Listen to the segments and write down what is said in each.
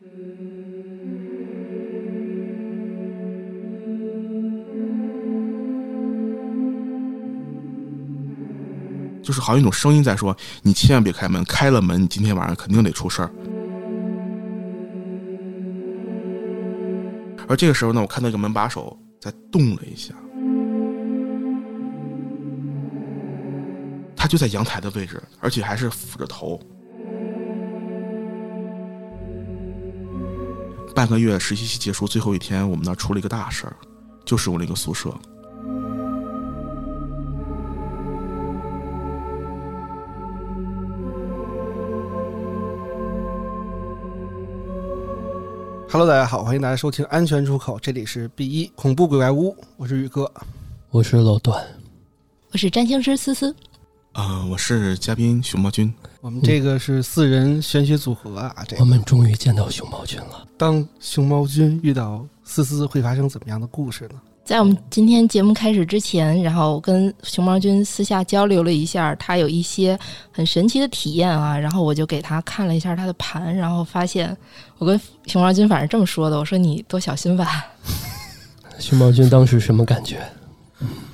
就是好像一种声音在说：“你千万别开门，开了门，你今天晚上肯定得出事儿。”而这个时候呢，我看到一个门把手在动了一下，他就在阳台的位置，而且还是俯着头。半个月实习期结束，最后一天，我们那儿出了一个大事儿，就是我那个宿舍。Hello，大家好，欢迎大家收听《安全出口》，这里是 B 一恐怖鬼怪屋，我是宇哥，我是老段，我是占星师思思，啊，我是嘉宾熊猫君，我们这个是四人玄学组合啊，这我们终于见到熊猫君了。当熊猫君遇到思思会发生怎么样的故事呢？在我们今天节目开始之前，然后跟熊猫君私下交流了一下，他有一些很神奇的体验啊，然后我就给他看了一下他的盘，然后发现我跟熊猫君反正这么说的，我说你多小心吧。熊猫君当时什么感觉？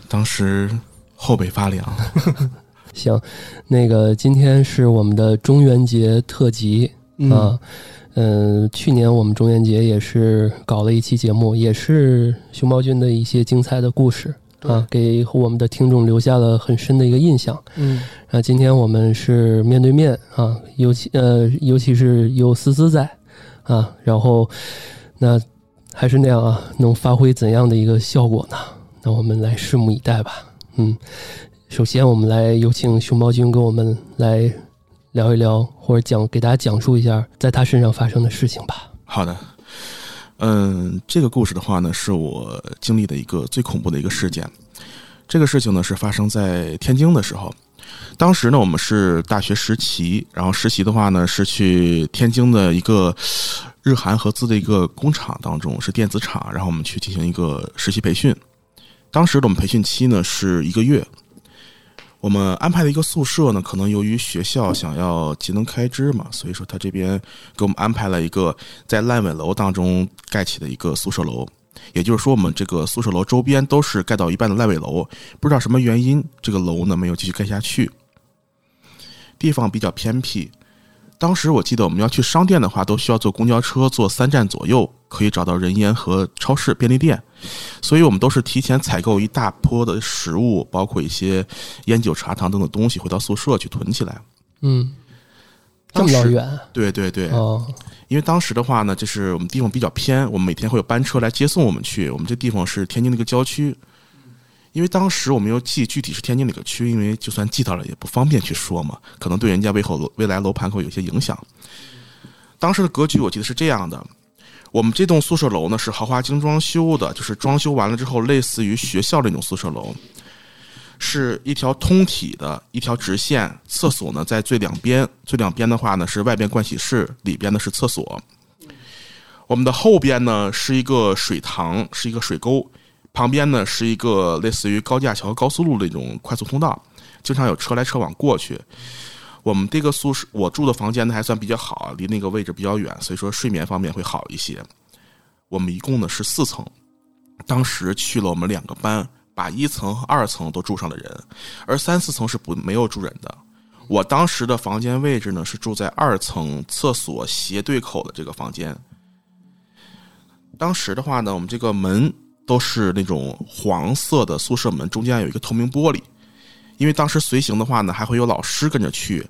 当时后背发凉。行，那个今天是我们的中元节特辑啊。嗯，去年我们中元节也是搞了一期节目，也是熊猫君的一些精彩的故事啊，给我们的听众留下了很深的一个印象。嗯，啊，今天我们是面对面啊，尤其呃，尤其是有思思在啊，然后那还是那样啊，能发挥怎样的一个效果呢？那我们来拭目以待吧。嗯，首先我们来有请熊猫君跟我们来。聊一聊，或者讲给大家讲述一下在他身上发生的事情吧。好的，嗯，这个故事的话呢，是我经历的一个最恐怖的一个事件。这个事情呢，是发生在天津的时候。当时呢，我们是大学实习，然后实习的话呢，是去天津的一个日韩合资的一个工厂当中，是电子厂，然后我们去进行一个实习培训。当时的我们培训期呢是一个月。我们安排的一个宿舍呢，可能由于学校想要节能开支嘛，所以说他这边给我们安排了一个在烂尾楼当中盖起的一个宿舍楼。也就是说，我们这个宿舍楼周边都是盖到一半的烂尾楼，不知道什么原因，这个楼呢没有继续盖下去。地方比较偏僻。当时我记得我们要去商店的话，都需要坐公交车，坐三站左右可以找到人烟和超市、便利店，所以我们都是提前采购一大波的食物，包括一些烟酒茶糖等等东西，回到宿舍去囤起来。嗯，这么老远？对对对。哦，因为当时的话呢，就是我们地方比较偏，我们每天会有班车来接送我们去。我们这地方是天津的一个郊区。因为当时我们要记具体是天津哪个区，因为就算记到了也不方便去说嘛，可能对人家未后未来楼盘会有些影响。当时的格局我记得是这样的：我们这栋宿舍楼呢是豪华精装修的，就是装修完了之后类似于学校那种宿舍楼，是一条通体的一条直线，厕所呢在最两边，最两边的话呢是外边盥洗室，里边呢是厕所。我们的后边呢是一个水塘，是一个水沟。旁边呢是一个类似于高架桥、高速路的一种快速通道，经常有车来车往过去。我们这个宿舍，我住的房间呢还算比较好，离那个位置比较远，所以说睡眠方面会好一些。我们一共呢是四层，当时去了我们两个班，把一层和二层都住上了人，而三四层是不没有住人的。我当时的房间位置呢是住在二层厕所斜对口的这个房间。当时的话呢，我们这个门。都是那种黄色的宿舍门，中间有一个透明玻璃。因为当时随行的话呢，还会有老师跟着去。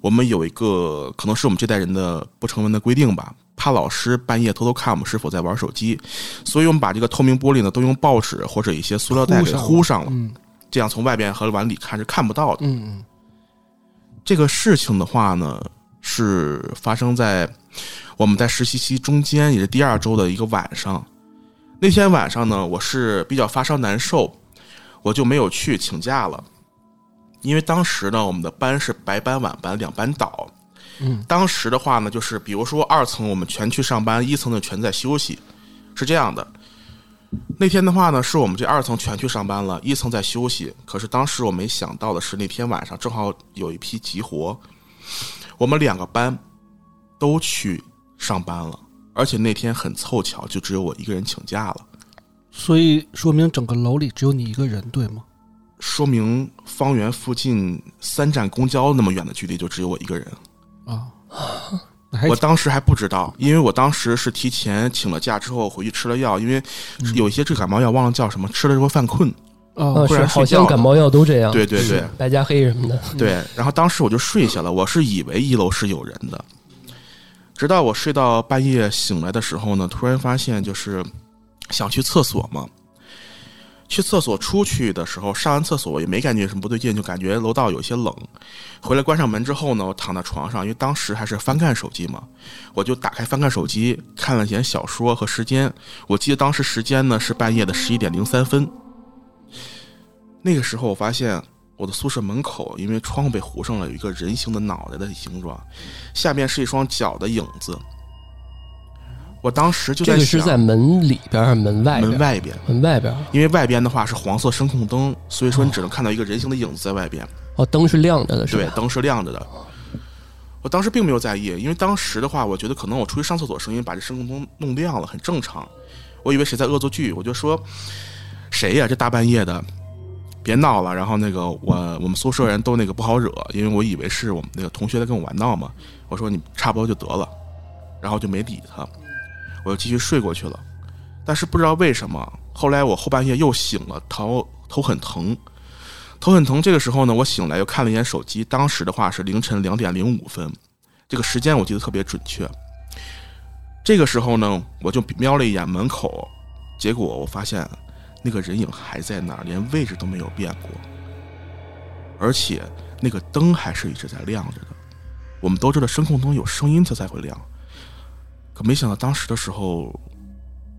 我们有一个可能是我们这代人的不成文的规定吧，怕老师半夜偷偷看我们是否在玩手机，所以我们把这个透明玻璃呢都用报纸或者一些塑料袋给糊上了，这样从外边和往里看是看不到的。嗯嗯。这个事情的话呢，是发生在我们在实习期中间，也是第二周的一个晚上。那天晚上呢，我是比较发烧难受，我就没有去请假了。因为当时呢，我们的班是白班晚班两班倒。嗯，当时的话呢，就是比如说二层我们全去上班，一层的全在休息，是这样的。那天的话呢，是我们这二层全去上班了，一层在休息。可是当时我没想到的是，那天晚上正好有一批急活，我们两个班都去上班了，而且那天很凑巧，就只有我一个人请假了，所以说明整个楼里只有你一个人，对吗？说明方圆附近三站公交那么远的距离就只有我一个人。啊，我当时还不知道，因为我当时是提前请了假之后回去吃了药，因为嗯有一些治感冒药忘了叫什么，吃了之后犯困。哦呃，不是好像感冒药都这样，对对对白加黑什么的。对，然后当时我就睡下了，我是以为一楼是有人的，直到我睡到半夜醒来的时候呢，突然发现就是想去厕所嘛。去厕所出去的时候，上完厕所我也没感觉什么不对劲，就感觉楼道有些冷。回来关上门之后呢，我躺在床上，因为当时还是翻看手机嘛，我就打开翻看手机，看了眼小说和时间。我记得当时时间呢是半夜的十一点零三分。那个时候我发现我的宿舍门口，因为窗户被糊上了，有一个人形的脑袋的形状，下面是一双脚的影子。我当时就在想，这个是在门里边还是门外边？门外边，门外边。因为外边的话是黄色声控灯，所以说你只能看到一个人形的影子在外边。哦，灯是亮着的，是吧？，对灯是亮着的。我当时并没有在意，因为当时的话，我觉得可能我出去上厕所声音把这声控灯弄亮了，很正常。我以为谁在恶作剧，我就说谁呀、这大半夜的，别闹了。然后那个我我们宿舍人都那个不好惹，因为我以为是我们那个同学在跟我玩闹嘛。我说你差不多就得了，然后就没理他，我就继续睡过去了。但是不知道为什么，后来我后半夜又醒了，头头很疼，头很疼。这个时候呢，我醒来又看了一眼手机，当时的话是凌晨两点零五分，这个时间我记得特别准确。这个时候呢，我就瞄了一眼门口，结果我发现那个人影还在那儿，连位置都没有变过，而且那个灯还是一直在亮着的。我们都知道声控灯有声音它才会亮，可没想到当时的时候，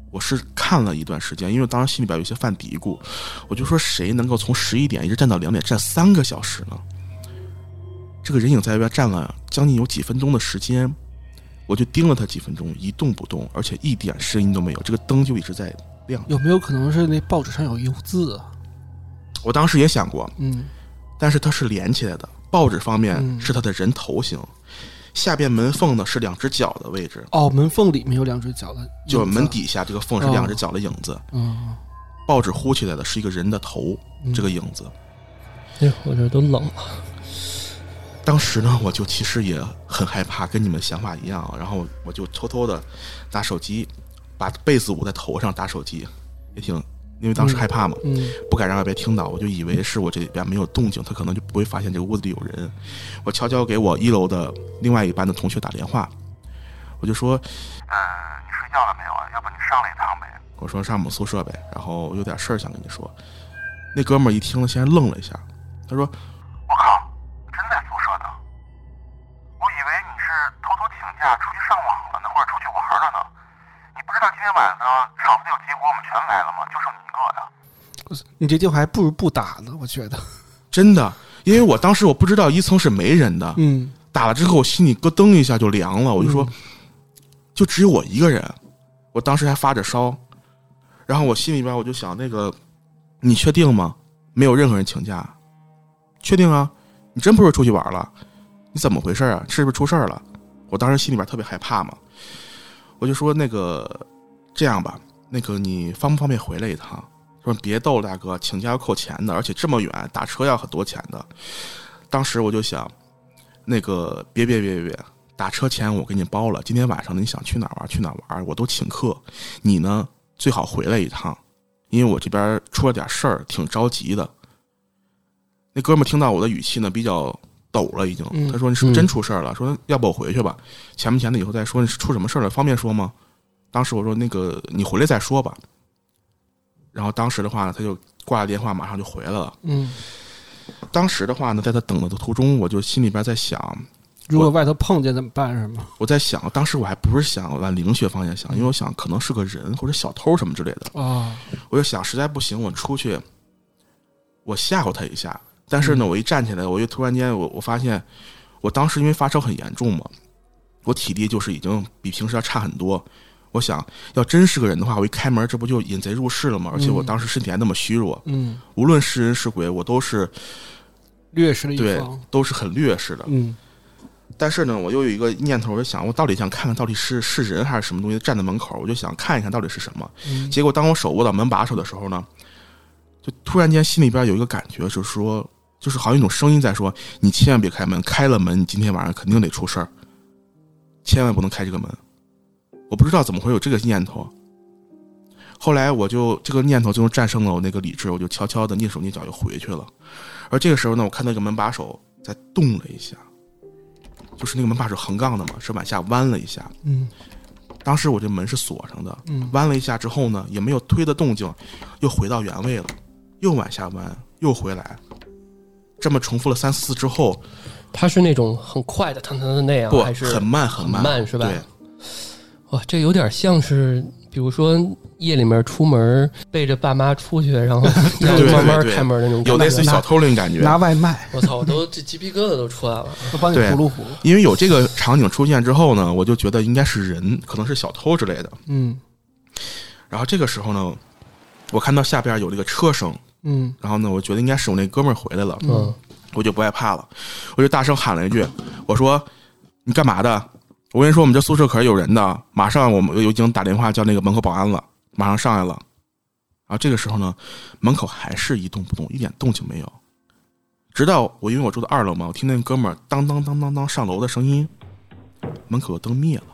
我是看了一段时间，因为当时心里边有些犯嘀咕，我就说谁能够从十一点一直站到两点，站三个小时呢？这个人影在外边站了将近有几分钟的时间，我就盯了他几分钟，一动不动，而且一点声音都没有，这个灯就一直在亮。有没有可能是那报纸上有油渍啊？我当时也想过，嗯但是它是连起来的，报纸方面嗯是他的人头型，下边门缝呢是两只脚的位置，哦，门缝里面有两只脚的就门底下这个缝是两只脚的影子，嗯，报纸糊起来的是一个人的头，嗯这个影子。哎，我这都冷了。当时呢，我就其实也很害怕，跟你们想法一样，然后我就偷偷的拿手机，把被子捂在头上打手机，也挺，因为当时害怕嘛，嗯不敢让外边听到，我就以为是我这里边没有动静，他可能就不会发现这个屋子里有人。我悄悄给我一楼的另外一班的同学打电话，我就说，呃，你睡觉了没有啊？要不你上来一趟呗？我说上我们宿舍呗，然后有点事儿想跟你说。那哥们儿一听了，先愣了一下，他说我靠，真在宿舍呢？我以为你是偷偷请假出去上网了呢，或者出去玩了呢。你不知道今天晚上厂子有结果，我们全来了吗？就剩你一个呀。你这电话还不如不打呢，我觉得。真的，因为我当时我不知道一层是没人的，嗯打了之后，我心里咯噔一下就凉了，我就说，就只有我一个人，我当时还发着烧，然后我心里边我就想，那个，你确定吗？没有任何人请假，确定啊？你真不是出去玩了？你怎么回事啊？是不是出事儿了？我当时心里边特别害怕嘛，我就说那个，这样吧，那个你方不方便回来一趟？说别逗了，大哥，请假要扣钱的，而且这么远，打车要很多钱的。当时我就想，那个别别别别别，打车钱我给你包了。今天晚上你想去哪儿玩去哪儿玩，我都请客。你呢最好回来一趟，因为我这边出了点事儿，挺着急的。那哥们听到我的语气呢，比较抖了，已经。嗯他说：“你是不是真出事儿了？”说：“要不我回去吧，钱不钱的以后再说。你是出什么事儿了？方便说吗？”当时我说：“那个你回来再说吧。”然后当时的话呢，他就挂了电话，马上就回来了。嗯，当时的话呢，在他等的途中，我就心里边在想，如果外头碰见怎么办？是吗？我在想，当时我还不是想往灵学方向想，因为我想可能是个人或者小偷什么之类的。啊，我就想，实在不行，我出去，我吓唬他一下。但是呢，我一站起来，我又突然间，我我发现，我当时因为发烧很严重嘛，我体力就是已经比平时要差很多。我想要真是个人的话，我一开门，这不就引贼入室了吗？而且我当时身体还那么虚弱，嗯，无论是人是鬼，我都是劣势的一对方。，都是很劣势的。嗯但是呢，我又有一个念头，我就想，我到底想看看到底是是人还是什么东西站在门口，我就想看一看到底是什么。嗯结果当我手握到门把手的时候呢，就突然间心里边有一个感觉，就是说，就是好像一种声音在说：“你千万别开门，开了门，你今天晚上肯定得出事儿，千万不能开这个门。”我不知道怎么会有这个念头。后来我就这个念头最终战胜了我那个理智，我就悄悄的蹑手蹑脚又回去了。而这个时候呢，我看到一个门把手在动了一下，就是那个门把手横杠的嘛，是往下弯了一下。嗯当时我这门是锁上的，嗯弯了一下之后呢，也没有推的动静，又回到原位了，又往下弯，又回来，这么重复了三四次之后，它是那种很快的腾腾的那样，不还是很慢很很慢慢是吧对，哇，这有点像是，比如说夜里面出门背着爸妈出去，然后 慢慢开门那种感觉。有类似于小偷那种感觉。拿外卖，我操，我都这鸡皮疙瘩都出来了。我帮你对呼噜呼噜。因为有这个场景出现之后呢，我就觉得应该是人，可能是小偷之类的。嗯然后这个时候呢，我看到下边有这个车声，嗯然后呢，我觉得应该是我那哥们儿回来了，嗯，我就不害怕了，我就大声喊了一句：“我说你干嘛的？我跟你说，我们这宿舍可是有人的，马上我们已经打电话叫那个门口保安了，马上上来了。”然后这个时候呢，门口还是一动不动，一点动静没有。直到我因为我住在二楼嘛，我听那哥们儿当当当当当上楼的声音，门口的灯灭了。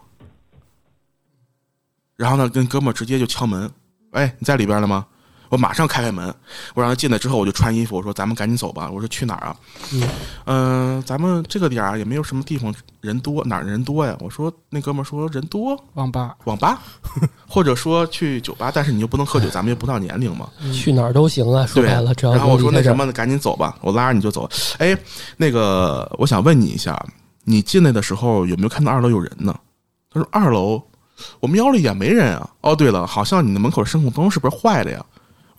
然后呢，跟哥们儿直接就敲门，哎，你在里边了吗？我马上开开门，我让他进来之后，我就穿衣服，我说咱们赶紧走吧。我说去哪儿啊？嗯嗯、咱们这个点儿也没有什么地方人多，哪儿人多呀？我说那哥们儿说人多，网吧，网吧，或者说去酒吧，但是你又不能喝酒，咱们又不到年龄嘛。去哪儿都行啊，说白了，只要然后我说那什么，赶紧走吧，我拉着你就走。哎，那个我想问你一下，你进来的时候有没有看到二楼有人呢？他说二楼，我瞄了一眼没人啊。哦，对了，好像你的门口的声控灯是不是坏了呀？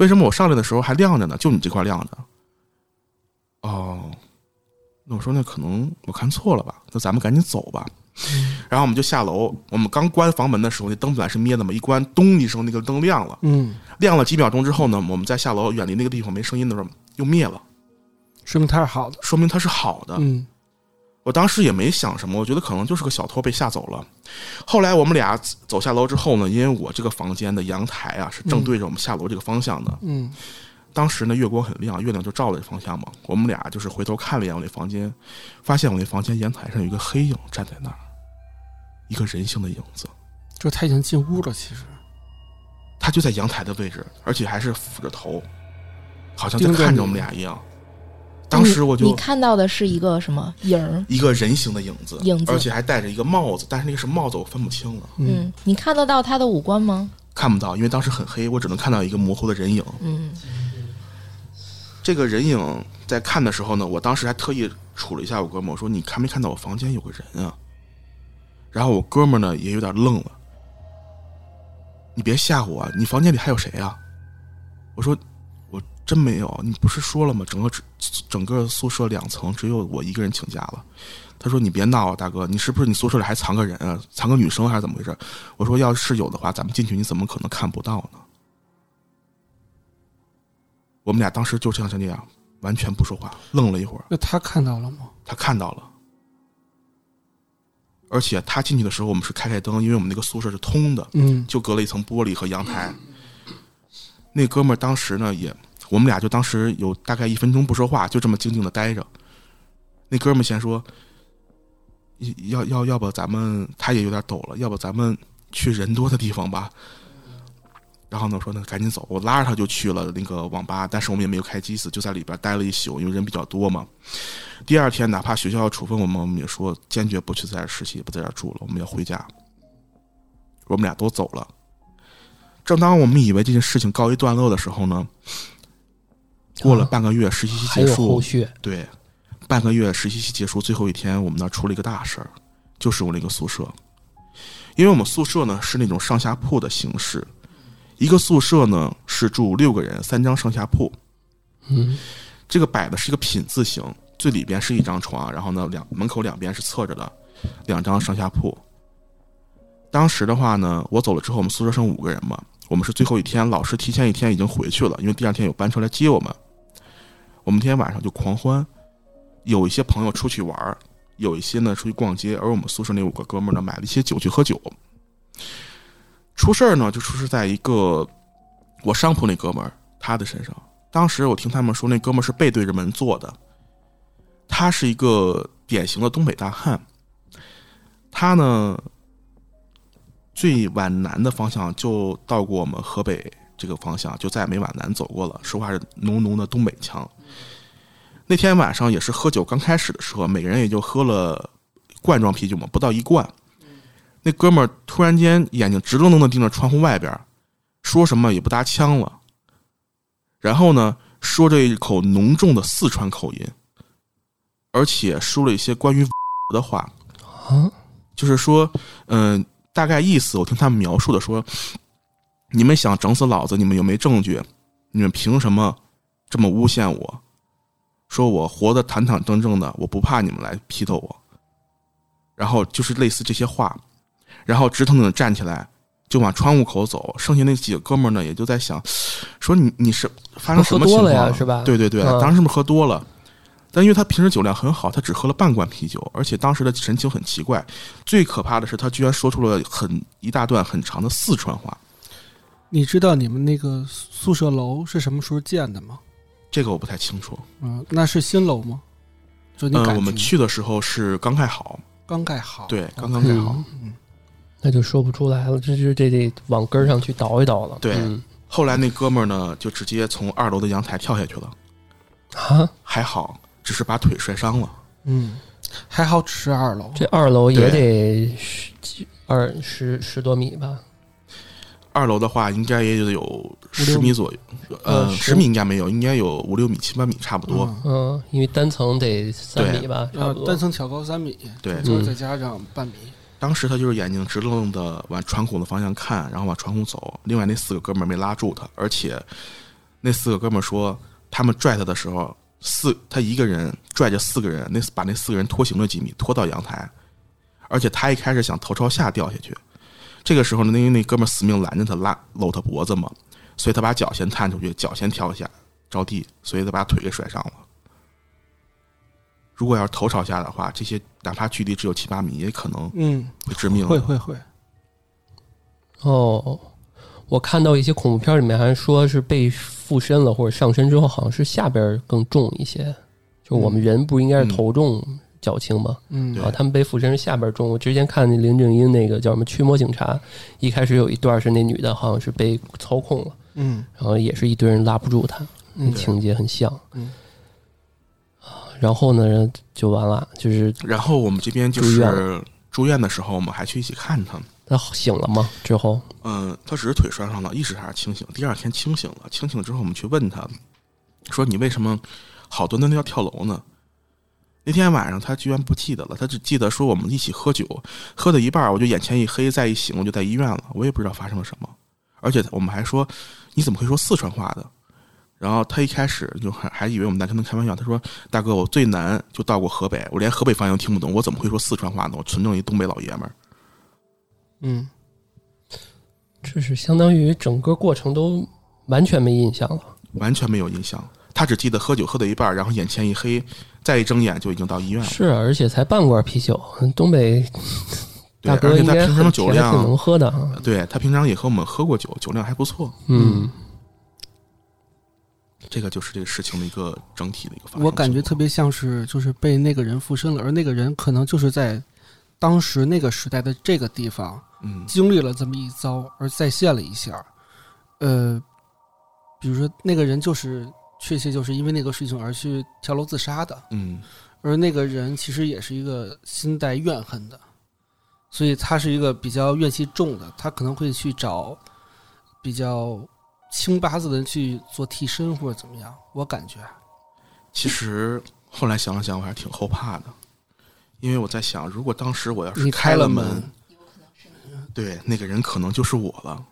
为什么我上来的时候还亮着呢？就你这块亮着。哦，那我说那可能我看错了吧？那咱们赶紧走吧。然后我们就下楼，我们刚关房门的时候，那灯本来是灭的嘛，一关，咚一声，那个灯亮了。嗯，亮了几秒钟之后呢，我们在下楼远离那个地方没声音的时候又灭了，说明它是好的。说明它是好的。嗯我当时也没想什么，我觉得可能就是个小偷被吓走了。后来我们俩走下楼之后呢，因为我这个房间的阳台啊是正对着我们下楼这个方向的，嗯当时呢月光很亮，月亮就照着这方向嘛。我们俩就是回头看了一眼我那房间，发现我那房间阳台上有一个黑影站在那儿，一个人形的影子，就他已经进屋了，其实他就在阳台的位置，而且还是俯着头，好像在看着我们俩一样。当时我就你看到的是一个什么影儿？一个人形的影子，影子而且还戴着一个帽子，但是那个是帽子，我分不清了，嗯，你看得到他的五官吗？看不到，因为当时很黑，我只能看到一个模糊的人影。嗯这个人影在看的时候呢，我当时还特意杵了一下我哥们，我说：“你看没看到我房间有个人啊？”然后我哥们呢也有点愣了，你别吓唬我，你房间里还有谁啊？我说：“我真没有，你不是说了吗？整个整个宿舍两层只有我一个人请假了。”他说：“你别闹啊，大哥，你是不是你宿舍里还藏个人啊？藏个女生还是怎么回事？”我说：“要是有的话，咱们进去你怎么可能看不到呢？”我们俩当时就像这样，完全不说话，愣了一会儿。那他看到了吗？他看到了，而且他进去的时候，我们是开开灯，因为我们那个宿舍是通的，嗯就隔了一层玻璃和阳台。那哥们儿当时呢，也我们俩就当时有大概一分钟不说话，就这么静静的待着。那哥们先说：“要要要不咱们他也有点抖了，要不咱们去人多的地方吧。”然后呢，我说那赶紧走，我拉着他就去了那个网吧，但是我们也没有开机子，就在里边待了一宿，因为人比较多嘛。第二天，哪怕学校要处分我们，我们也说坚决不去在这实习，不在这住了，我们要回家。我们俩都走了。正当我们以为这件事情告一段落的时候呢，过了半个月，实习期结束，后续，对，半个月实习期结束，最后一天，我们那儿出了一个大事儿，就是我那个宿舍，因为我们宿舍呢是那种上下铺的形式，一个宿舍呢是住六个人，三张上下铺，嗯这个摆的是一个品字形，最里边是一张床，然后呢两门口两边是侧着的两张上下铺。当时的话呢，我走了之后，我们宿舍剩五个人嘛，我们是最后一天，老师提前一天已经回去了，因为第二天有班车来接我们。我们那天晚上就狂欢，有一些朋友出去玩，有一些呢出去逛街，而我们宿舍那五个哥们呢买了一些酒去喝酒。出事儿呢就出事在一个我上铺那哥们儿他的身上。当时我听他们说，那哥们儿是背对着门坐的，他是一个典型的东北大汉。他呢最往南的方向就到过我们河北这个方向，就再也没往南走过了。说话是浓浓的东北腔。那天晚上也是喝酒刚开始的时候，每个人也就喝了罐装啤酒嘛，不到一罐。那哥们儿突然间眼睛直愣愣的盯着窗户外边，说什么也不搭腔了。然后呢，说着一口浓重的四川口音，而且说了一些关于的话，啊，就是说，嗯、大概意思我听他们描述的说，你们想整死老子，你们又没证据，你们凭什么这么诬陷我？说我活得坦坦正正的，我不怕你们来批斗我。然后就是类似这些话，然后直腾腾的站起来，就往窗户口走。剩下那几个哥们儿呢，也就在想，说你你是发生什么情况了呀是吧对对对，嗯当时是不是喝多了？但因为他平时酒量很好，他只喝了半罐啤酒，而且当时的神情很奇怪。最可怕的是，他居然说出了很一大段很长的四川话。你知道你们那个宿舍楼是什么时候建的吗？这个我不太清楚。嗯，那是新楼吗？就你嗯，我们去的时候是刚盖好，刚盖好，对，刚刚盖好。嗯，那就说不出来了，这这这得往根儿上去倒一倒了。对嗯后来那哥们儿呢，就直接从二楼的阳台跳下去了，啊，还好，只是把腿摔伤了。嗯，还好只是二楼，这二楼也得十几二十十多米吧？二楼的话，应该也得有十米左右，呃，嗯十米应该没有，应该有五六米、七八米差不多。嗯嗯，因为单层得三米吧，差呃不，多。单层挑高三米，对就是再加上半米，当时他就是眼睛直愣愣的往船孔的方向看，然后往船孔走。另外那四个哥们儿没拉住他，而且那四个哥们儿说，他们拽他的时候，四他一个人拽着四个人，那把那四个人拖行了几米，拖到阳台。而且他一开始想头朝下掉下去，这个时候呢，因为那哥们儿死命拦着他，拉搂他脖子嘛，所以他把脚先探出去，脚先跳下着地，所以他把腿给摔伤了。如果要是头朝下的话，这些哪怕距离只有七八米，也可能嗯，会致命的。会会会，哦，我看到一些恐怖片里面还说是被附身了或者上身之后，好像是下边更重一些。就我们人不应该是头重脚轻吗？嗯对啊，他们被附身是下边重。我之前看那林正英那个叫什么《驱魔警察》，一开始有一段是那女的好像是被操控了，嗯然后也是一堆人拉不住她，嗯情节很像。嗯啊，然后呢就完了，就是然后我们这边就是住院的时候，我们还去一起看他。他醒了吗？之后嗯，他只是腿摔伤了，意识还是清醒。第二天清醒了，清醒之后我们去问他，说你为什么好端端的要跳楼呢？那天晚上他居然不记得了，他只记得说我们一起喝酒，喝到一半我就眼前一黑，再一醒我就在医院了，我也不知道发生了什么。而且我们还说你怎么会说四川话的？然后他一开始就还还以为我们在跟他开玩笑，他说：“大哥，我最难就到过河北，我连河北方言都听不懂，我怎么会说四川话呢？我纯正一东北老爷们儿。嗯，这是相当于整个过程都完全没印象了。完全没有印象。他只记得喝酒喝到一半，然后眼前一黑，再一睁眼就已经到医院了。是，而且才半罐啤酒，东北对，大哥应该平常酒量挺能，喝的啊。对他平常也和我们喝过酒，酒量还不错。嗯，这个就是这个事情的一个整体的一个发展。我感觉特，别像是就是被那个人附身了，而那个人可能就是在当时那个时代的这个地方嗯经历了这么一遭，而再现了一下。呃，比如说那个人就是确切就是因为那个事情而去跳楼自杀的，嗯而那个人其实也是一个心带怨恨的，所以他是一个比较怨气重的，他可能会去找比较轻八字的人去做替身或者怎么样，我感觉。其实后来想了想，我还是挺后怕的，因为我在想，如果当时我要是你开门，了门对那个人可能就是我了。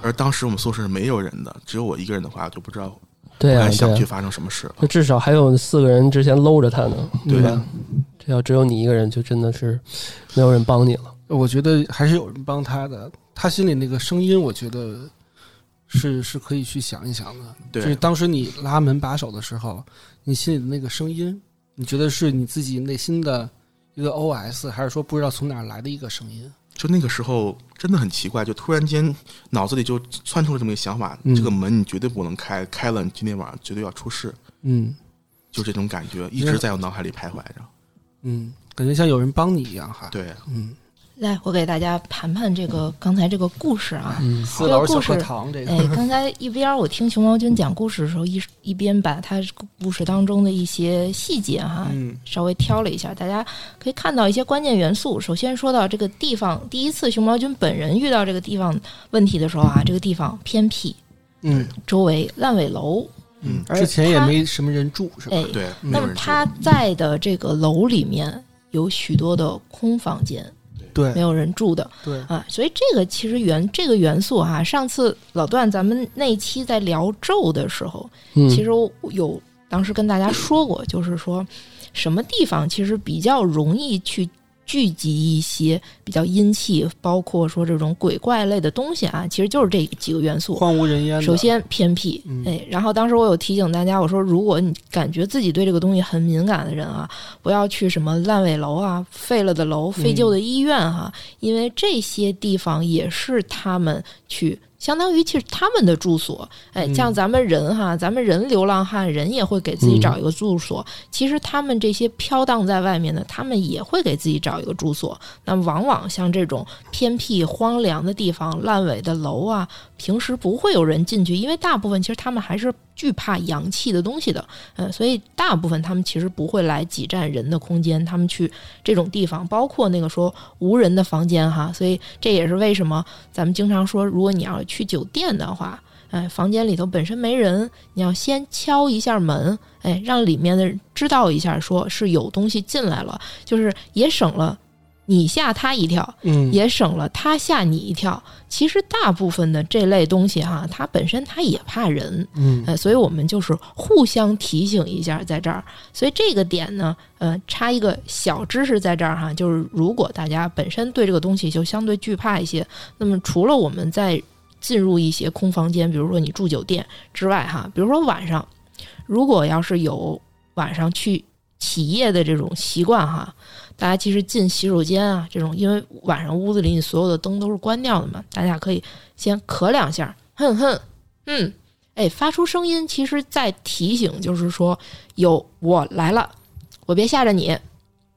而当时我们宿舍是没有人的，只有我一个人的话，就不知道对啊，想去发生什么事了。那至少还有四个人之前搂着他呢，对吧？这要只有你一个人，就真的是没有人帮你了。我觉得还是有人帮他的，他心里那个声音，我觉得是是可以去想一想的。就是，当时你拉门把手的时候，你心里的那个声音，你觉得是你自己内心的一个 OS，还是说不知道从哪来的一个声音？就那个时候真的很奇怪，就突然间脑子里就窜出了这么一个想法：嗯这个门你绝对不能开，开了你今天晚上绝对要出事。嗯就这种感觉一直在我脑海里徘徊着。嗯，感觉像有人帮你一样哈。，对，嗯，来，我给大家盘盘这个刚才这个故事啊。嗯四楼小这个故事课堂这个，哎，刚才一边我听熊猫君讲故事的时候，一一边把他故事当中的一些细节哈，嗯稍微挑了一下，大家可以看到一些关键元素。首先说到这个地方，第一次熊猫君本人遇到这个地方问题的时候啊，这个地方偏僻，嗯周围烂尾楼，嗯，而之前也没什么人住是吧？哎，对，那么他在的这个楼里面有许多的空房间，对。没有人住的。对，啊，所以这个其实元这个元素哈、上次老段咱们那一期在聊咒的时候，嗯，其实有当时跟大家说过，就是说什么地方其实比较容易去聚集一些比较阴气，包括说这种鬼怪类的东西啊，其实就是这几个元素。荒无人烟。首先偏僻嗯，哎，然后当时我有提醒大家，我说如果你感觉自己对这个东西很敏感的人啊，不要去什么烂尾楼啊、废了的楼、废旧的医院哈、因为这些地方也是他们去。相当于其实他们的住所，哎，嗯像咱们人哈，咱们人流浪汉人也会给自己找一个住所。其实他们这些飘荡在外面的，他们也会给自己找一个住所。那往往像这种偏僻荒凉的地方、烂尾的楼啊，平时不会有人进去，因为大部分其实他们还是惧怕阳气的东西的，嗯，所以大部分他们其实不会来挤占人的空间，他们去这种地方，包括那个说无人的房间哈，所以这也是为什么咱们经常说，如果你要去酒店的话。哎，房间里头本身没人，你要先敲一下门，哎，让里面的人知道一下，说是有东西进来了，就是也省了你吓他一跳，嗯，也省了他吓你一跳。其实大部分的这类东西哈，它本身它也怕人，嗯呃，所以我们就是互相提醒一下，在这儿。所以这个点呢，呃，插一个小知识在这儿哈，就是如果大家本身对这个东西就相对惧怕一些，那么除了我们在进入一些空房间，比如说你住酒店之外哈，比如说晚上，如果要是有晚上去起夜的这种习惯哈，大家其实进洗手间啊这种，因为晚上屋子里你所有的灯都是关掉的嘛，大家可以先咳两下，哼哼，嗯，哎，发出声音，其实在提醒，就是说有我来了，我别吓着你，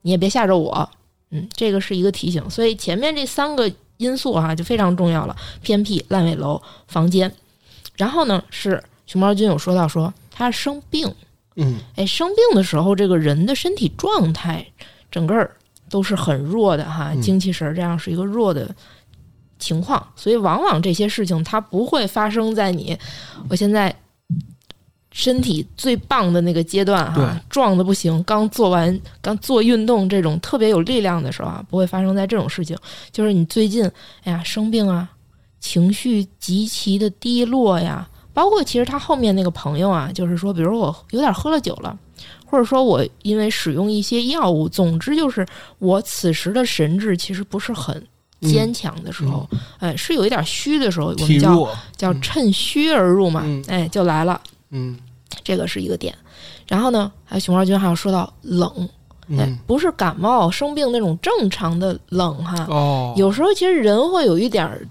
你也别吓着我，嗯，这个是一个提醒。所以前面这三个因素哈、就非常重要了，偏僻、烂尾楼、房间。然后呢，是熊猫君有说到说他生病，嗯哎，生病的时候，这个人的身体状态整个儿都是很弱的哈，嗯精气神儿这样是一个弱的情况，所以往往这些事情它不会发生在你我现在身体最棒的那个阶段哈，壮的不行，刚做完刚做运动这种特别有力量的时候啊，不会发生在这种事情，就是你最近哎呀生病啊，情绪极其的低落呀。包括其实他后面那个朋友啊，就是说，比如我有点喝了酒了，或者说我因为使用一些药物，总之就是我此时的神志其实不是很坚强的时候，哎，是有一点虚的时候，我们叫，叫趁虚而入嘛，嗯。哎，就来了，嗯。这个是一个点。然后呢，还有熊二军还有说到冷，哎嗯，不是感冒生病那种正常的冷哈，哦，有时候其实人会有一点儿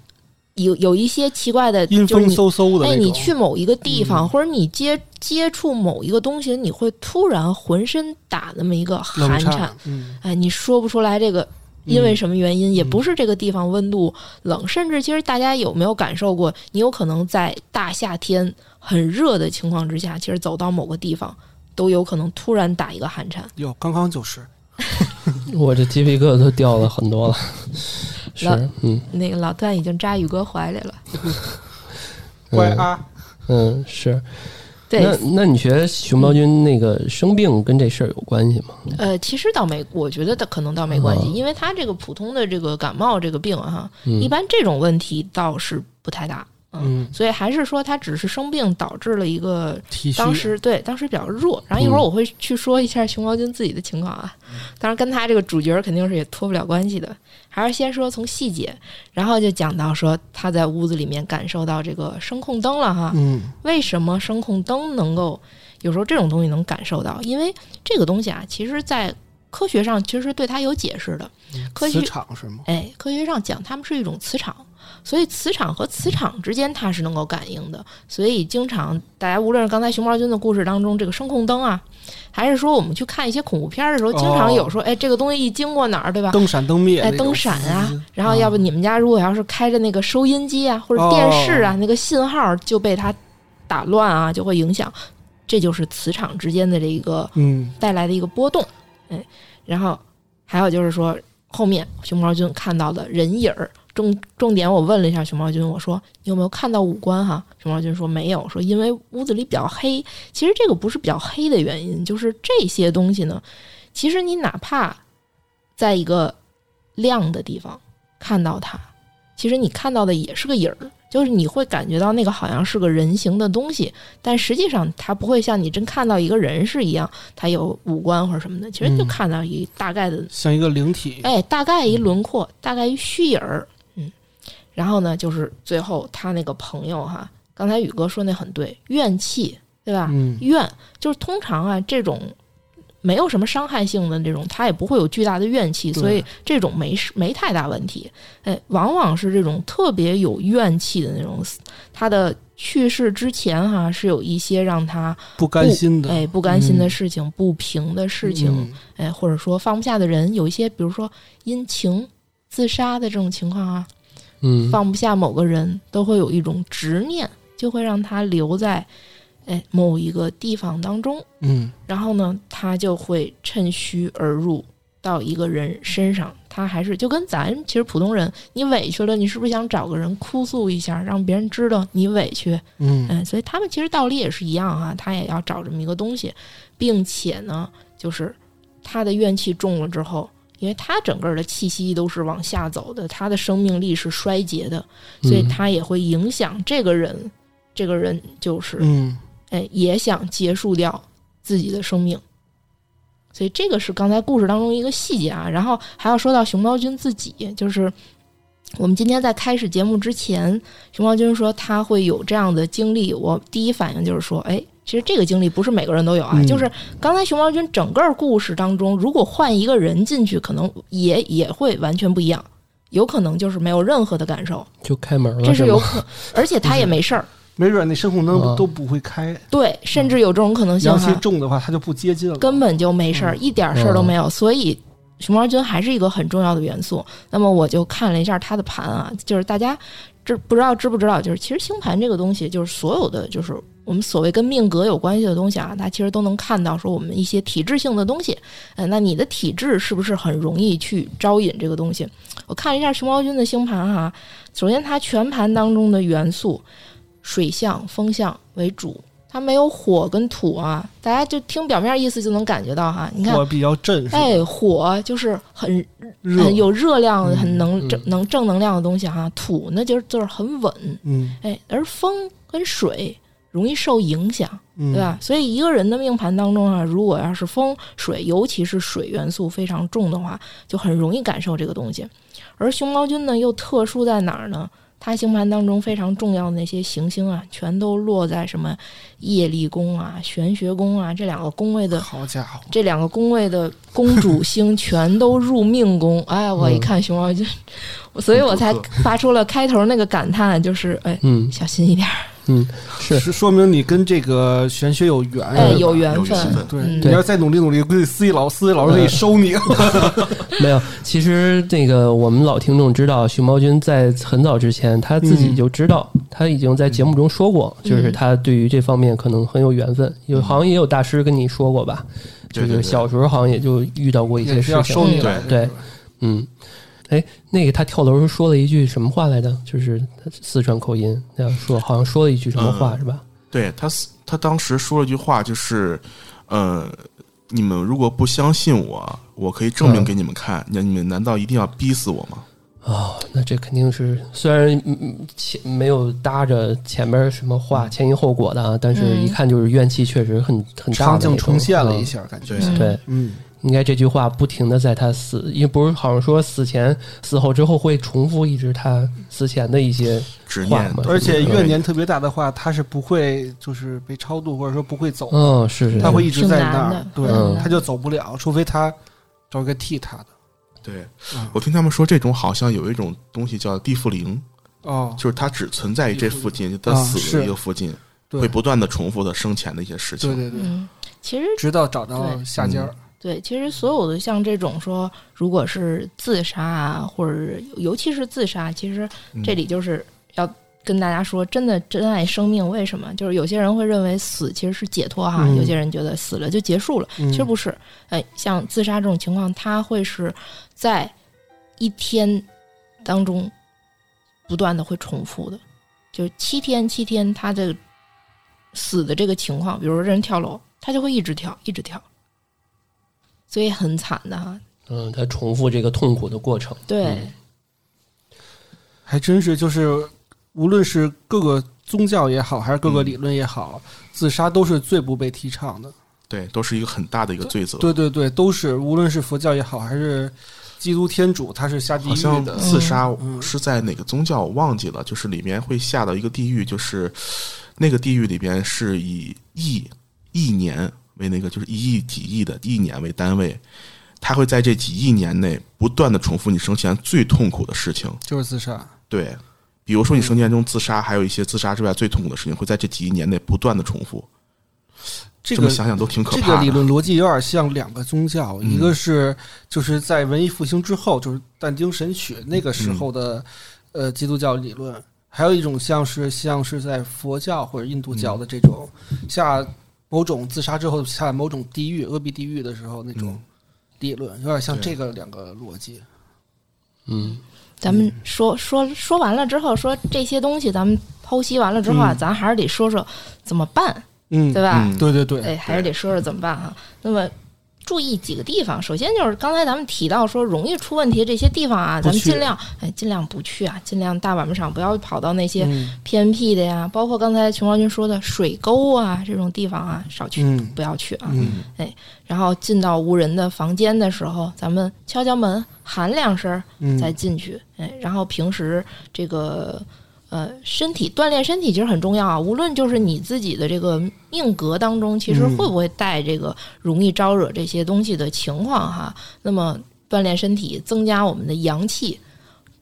有有一些奇怪的，阴风就是你嗖嗖的那哎，你去某一个地方，嗯。或者你接接触某一个东西，你会突然浑身打那么一个寒颤哎，你说不出来这个因为什么原因，也嗯。不是这个地方温度冷，甚至其实大家有没有感受过，你有可能在大夏天很热的情况之下，其实走到某个地方都有可能突然打一个寒颤。哟刚刚就是，我这鸡皮疙瘩都掉了很多了。是，嗯。那个老段已经扎宇哥怀里了，嗯。乖啊，嗯是。对，那那你觉得熊猫君那个生病跟这事儿有关系吗？呃，其实倒没，我觉得倒可能倒没关系，嗯因为他这个普通的这个感冒这个病哈，嗯。一般这种问题倒是不太大，嗯，所以还是说他只是生病导致了一个体，当时对当时比较弱，然后一会儿嗯我会去说一下熊猫君自己的情况啊，当然跟他这个主角肯定是也脱不了关系的，还是先说从细节，然后就讲到说他在屋子里面感受到这个声控灯了哈，嗯。为什么声控灯能够有时候这种东西能感受到？因为这个东西啊，其实在科学上其实对它有解释的。科学磁场是吗？哎，科学上讲，它们是一种磁场，所以磁场和磁场之间它是能够感应的。所以经常大家无论是刚才熊猫君的故事当中这个声控灯啊，还是说我们去看一些恐怖片儿的时候，经常有说，哎，这个东西一经过哪儿，对吧？灯闪灯灭，哎，灯闪啊，然后要不你们家如果要是开着那个收音机啊或者电视啊，那个信号就被它打乱啊，就会影响。这就是磁场之间的这一个嗯带来的一个波动，哎，然后还有就是说后面熊猫君看到的人影儿，重重点我问了一下熊猫君，我说你有没有看到五官哈？熊猫君说没有，说因为屋子里比较黑。其实这个不是比较黑的原因，就是这些东西呢，其实你哪怕在一个亮的地方看到它，其实你看到的也是个影儿。就是你会感觉到那个好像是个人形的东西，但实际上它不会像你真看到一个人是一样，它有五官或者什么的，其实就嗯看到一大概的，像一个灵体，哎，大概一轮廓，大概一虚影儿，嗯。然后呢，就是最后他那个朋友哈，刚才宇哥说那很对，怨气，对吧？嗯。怨就是通常啊，这种没有什么伤害性的这种，他也不会有巨大的怨气，所以这种没事没太大问题。哎，往往是这种特别有怨气的那种，他的去世之前哈、是有一些让他不甘心的。哎不甘心的嗯事情、不平的事情，嗯。哎，或者说放不下的人，有一些比如说因情自杀的这种情况啊，嗯，放不下某个人，都会有一种执念，就会让他留在哎某一个地方当中。嗯然后呢，他就会趁虚而入到一个人身上。他还是就跟咱其实普通人，你委屈了，你是不是想找个人哭诉一下，让别人知道你委屈？嗯嗯，所以他们其实道理也是一样啊，他也要找这么一个东西，并且呢，就是他的怨气重了之后，因为他整个的气息都是往下走的，他的生命力是衰竭的，所以嗯他也会影响这个人。这个人就是嗯哎，也想结束掉自己的生命。所以这个是刚才故事当中一个细节啊。然后还要说到熊猫君自己，就是我们今天在开始节目之前，熊猫君说他会有这样的经历，我第一反应就是说，哎。其实这个经历不是每个人都有啊，嗯就是刚才熊猫君整个故事当中，如果换一个人进去，可能也也会完全不一样，有可能就是没有任何的感受，就开门了，这是有可，而且他也没事儿，没准那声控灯啊都不会开，对，甚至有这种可能性阳哈。气重的话，它就不接近了。根本就没事儿，嗯一点事儿都没有。所以熊猫君还是一个很重要的元素。那么我就看了一下它的盘啊，就是大家这不知道知不知道？就是其实星盘这个东西，就是所有的就是我们所谓跟命格有关系的东西啊，它其实都能看到说我们一些体质性的东西。呃，那你的体质是不是很容易去招引这个东西？我看一下熊猫君的星盘哈、首先它全盘当中的元素水象、风象为主。它没有火跟土啊，大家就听表面意思就能感觉到哈。你比较正，哎，火就是很热很有热量、嗯很能正嗯能正能量的东西哈。土那就是就是很稳，嗯哎，而风跟水容易受影响，嗯，对吧？所以一个人的命盘当中啊，如果要是风水，尤其是水元素非常重的话，就很容易感受这个东西。而熊猫君呢，又特殊在哪儿呢？它星盘当中非常重要的那些行星啊，全都落在什么业力宫啊、玄学宫啊这两个宫位的好家伙，这两个宫位的公主星全都入命宫。哎，我一看熊猫就，所以我才发出了开头那个感叹，就是哎，嗯。小心一点儿，嗯，是是说明你跟这个玄学有缘，哎，有缘分。对，嗯你要再努力努力，估计司机老司机老师可以收你。没有。其实那个我们老听众知道，熊猫君在很早之前他自己就知道，他已经在节目中说过，嗯就是他对于这方面可能很有缘分。有好像也有大师跟你说过吧？对对对就是小时候好像也就遇到过一些也是要事情。嗯收你来的，对嗯，哎，那个他跳楼时候说了一句什么话来着？就是他四川口音那样说，好像说了一句什么话、嗯是吧？对他，他当时说了句话，就是，呃，你们如果不相信我，我可以证明嗯给你们看。那、你们难道一定要逼死我吗？哦，那这肯定是虽然前没有搭着前面什么话前因后果的啊，但是嗯一看就是怨气确实很很大场景的重现了一嗯下，感觉嗯对，嗯，应该这句话不停的在他死，因为不是好像说死前死后之后会重复一直他死前的一些执念话嘛，而且嗯怨念特别大的话，他是不会就是被超度，或者说不会走，嗯是是，是他会一直在那儿对嗯，他就走不了，除非他找一个替他的。对嗯。我听他们说，这种好像有一种东西叫地缚灵，哦，就是它只存在于这附近，它啊死的一个附近，对。会不断的重复的生前的一些事情。对对对，嗯，其实直到找到对。下家儿。对，其实所有的像这种说，如果是自杀啊，或者尤其是自杀，其实嗯这里就是要跟大家说，真的珍爱生命。为什么？就是有些人会认为死其实是解脱哈，嗯有些人觉得死了就结束了，嗯其实不是。哎，像自杀这种情况，它会是在一天当中不断的会重复的，就是七天七天，他的死的这个情况，比如说这人跳楼，他就会一直跳，一直跳。所以很惨的哈。嗯，他重复这个痛苦的过程。对，嗯还真是，就是无论是各个宗教也好，还是各个嗯理论也好，自杀都是最不被提倡的。对，都是一个很大的一个罪责。对对对，都是无论是佛教也好，还是基督天主，他是下地狱好像的。自杀嗯是在哪个宗教我忘记了，就是里面会下到一个地狱，就是那个地狱里边是以亿亿年为那个就是一亿几亿的亿年为单位，他会在这几亿年内不断的重复你生前最痛苦的事情。就是自杀。对，比如说你生前中自杀，还有一些自杀之外最痛苦的事情会在这几亿年内不断的重复。这个想想都挺可怕的。个理论逻辑有点像两个宗教，嗯一个是就是在文艺复兴之后，就是但丁《神曲》那个时候的、呃基督教理论，还有一种像是像是在佛教或者印度教的这种、下某种自杀之后下某种地狱恶鼻地狱的时候那种嗯理论，有点像这个两个逻辑。嗯，咱们说说说完了之后，说这些东西咱们剖析完了之后啊，嗯咱还是得说说怎么办，嗯，对吧？嗯对对对，哎，还是得说说怎么办哈。那么注意几个地方，首先就是刚才咱们提到说容易出问题的这些地方啊，咱们尽量哎尽量不去啊，尽量大晚上不要跑到那些嗯。偏僻的呀，包括刚才熊猫君说的水沟啊这种地方啊，少去，嗯。不要去啊。嗯。然后进到无人的房间的时候，咱们敲敲门，喊两声，嗯，再进去。哎，然后平时这个呃身体锻炼身体其实很重要啊。无论就是你自己的这个命格当中，其实嗯会不会带这个容易招惹这些东西的情况哈。那么锻炼身体，增加我们的阳气，